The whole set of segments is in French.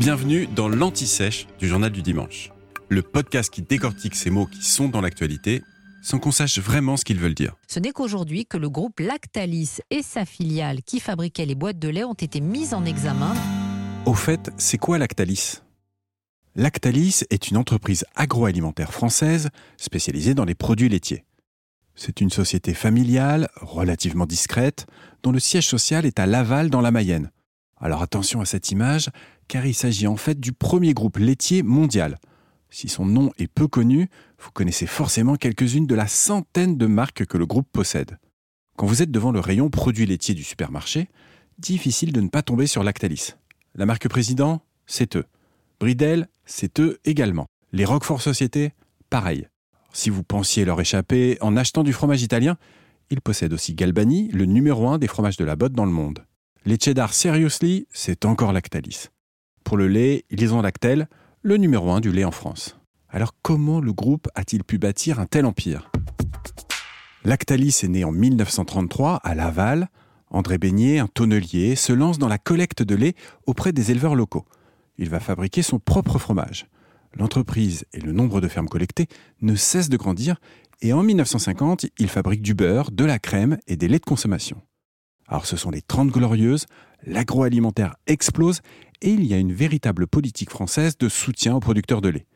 Bienvenue dans l'Anti-Sèche du Journal du Dimanche, le podcast qui décortique ces mots qui sont dans l'actualité sans qu'on sache vraiment ce qu'ils veulent dire. Ce n'est qu'aujourd'hui que le groupe Lactalis et sa filiale qui fabriquait les boîtes de lait ont été mis en examen. Au fait, c'est quoi Lactalis? Lactalis est une entreprise agroalimentaire française spécialisée dans les produits laitiers. C'est une société familiale, relativement discrète, dont le siège social est à Laval dans la Mayenne. Alors attention à cette image, car il s'agit en fait du premier groupe laitier mondial. Si son nom est peu connu, vous connaissez forcément quelques-unes de la centaine de marques que le groupe possède. Quand vous êtes devant le rayon produits laitiers du supermarché, difficile de ne pas tomber sur Lactalis. La marque président, c'est eux. Bridel, c'est eux également. Les Roquefort Société, pareil. Si vous pensiez leur échapper en achetant du fromage italien, ils possèdent aussi Galbani, le numéro un des fromages de la botte dans le monde. Les cheddar Seriously, c'est encore Lactalis. Pour le lait, ils ont Lactel, le numéro un du lait en France. Alors comment le groupe a-t-il pu bâtir un tel empire? Lactalis est né en 1933 à Laval. André Beignet, un tonnelier, se lance dans la collecte de lait auprès des éleveurs locaux. Il va fabriquer son propre fromage. L'entreprise et le nombre de fermes collectées ne cessent de grandir et en 1950, il fabrique du beurre, de la crème et des laits de consommation. Alors ce sont les 30 glorieuses, l'agroalimentaire explose et il y a une véritable politique française de soutien aux producteurs de lait.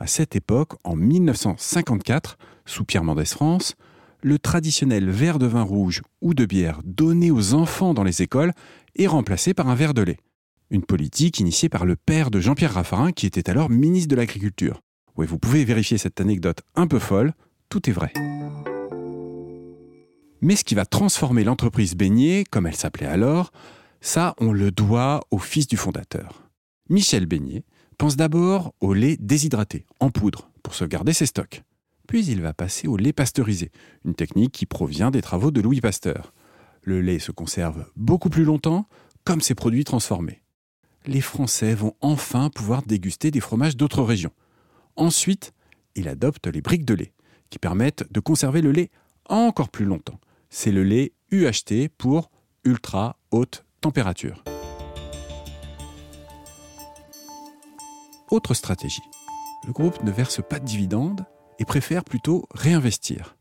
À cette époque, en 1954, sous Pierre Mendès France, le traditionnel verre de vin rouge ou de bière donné aux enfants dans les écoles est remplacé par un verre de lait. Une politique initiée par le père de Jean-Pierre Raffarin, qui était alors ministre de l'Agriculture. Oui, vous pouvez vérifier cette anecdote un peu folle, tout est vrai. Mais ce qui va transformer l'entreprise Beignet, comme elle s'appelait alors, ça, on le doit au fils du fondateur. Michel Beignet pense d'abord au lait déshydraté, en poudre, pour sauvegarder ses stocks. Puis il va passer au lait pasteurisé, une technique qui provient des travaux de Louis Pasteur. Le lait se conserve beaucoup plus longtemps, comme ses produits transformés. Les Français vont enfin pouvoir déguster des fromages d'autres régions. Ensuite, il adopte les briques de lait, qui permettent de conserver le lait encore plus longtemps. C'est le lait UHT pour ultra haute température. Autre stratégie. Le groupe ne verse pas de dividendes et préfère plutôt réinvestir.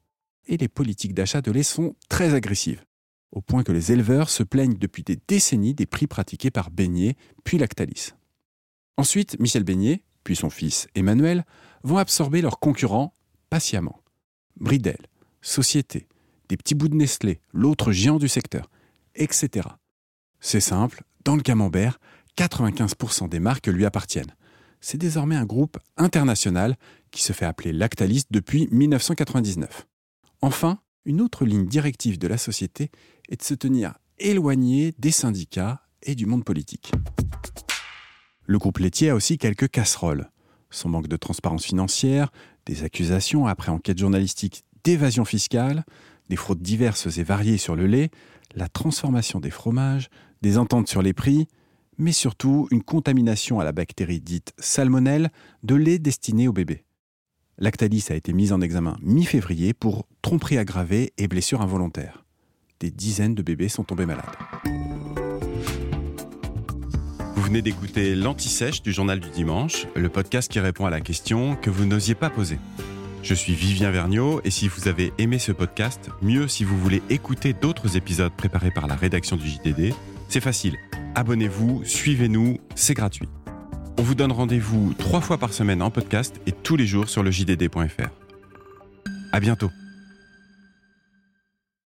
Et les politiques d'achat de lait sont très agressives, au point que les éleveurs se plaignent depuis des décennies des prix pratiqués par Beignet puis Lactalis. Ensuite, Michel Beignet, puis son fils Emmanuel, vont absorber leurs concurrents patiemment. Bridel, Société, des petits bouts de Nestlé, l'autre géant du secteur, etc. C'est simple, dans le camembert, 95% des marques lui appartiennent. C'est désormais un groupe international qui se fait appeler Lactalis depuis 1999. Enfin, une autre ligne directive de la société est de se tenir éloigné des syndicats et du monde politique. Le groupe laitier a aussi quelques casseroles. Son manque de transparence financière, des accusations après enquête journalistique d'évasion fiscale, des fraudes diverses et variées sur le lait, la transformation des fromages, des ententes sur les prix, mais surtout une contamination à la bactérie dite salmonelle de lait destiné aux bébés. Lactalis a été mise en examen mi-février pour tromperie aggravée et blessure involontaire. Des dizaines de bébés sont tombés malades. Vous venez d'écouter l'Anti-Sèche du Journal du Dimanche, le podcast qui répond à la question que vous n'osiez pas poser. Je suis Vivien Vergniaud et si vous avez aimé ce podcast, mieux si vous voulez écouter d'autres épisodes préparés par la rédaction du JDD, c'est facile. Abonnez-vous, suivez-nous, c'est gratuit. On vous donne rendez-vous trois fois par semaine en podcast et tous les jours sur le JDD.fr. À bientôt.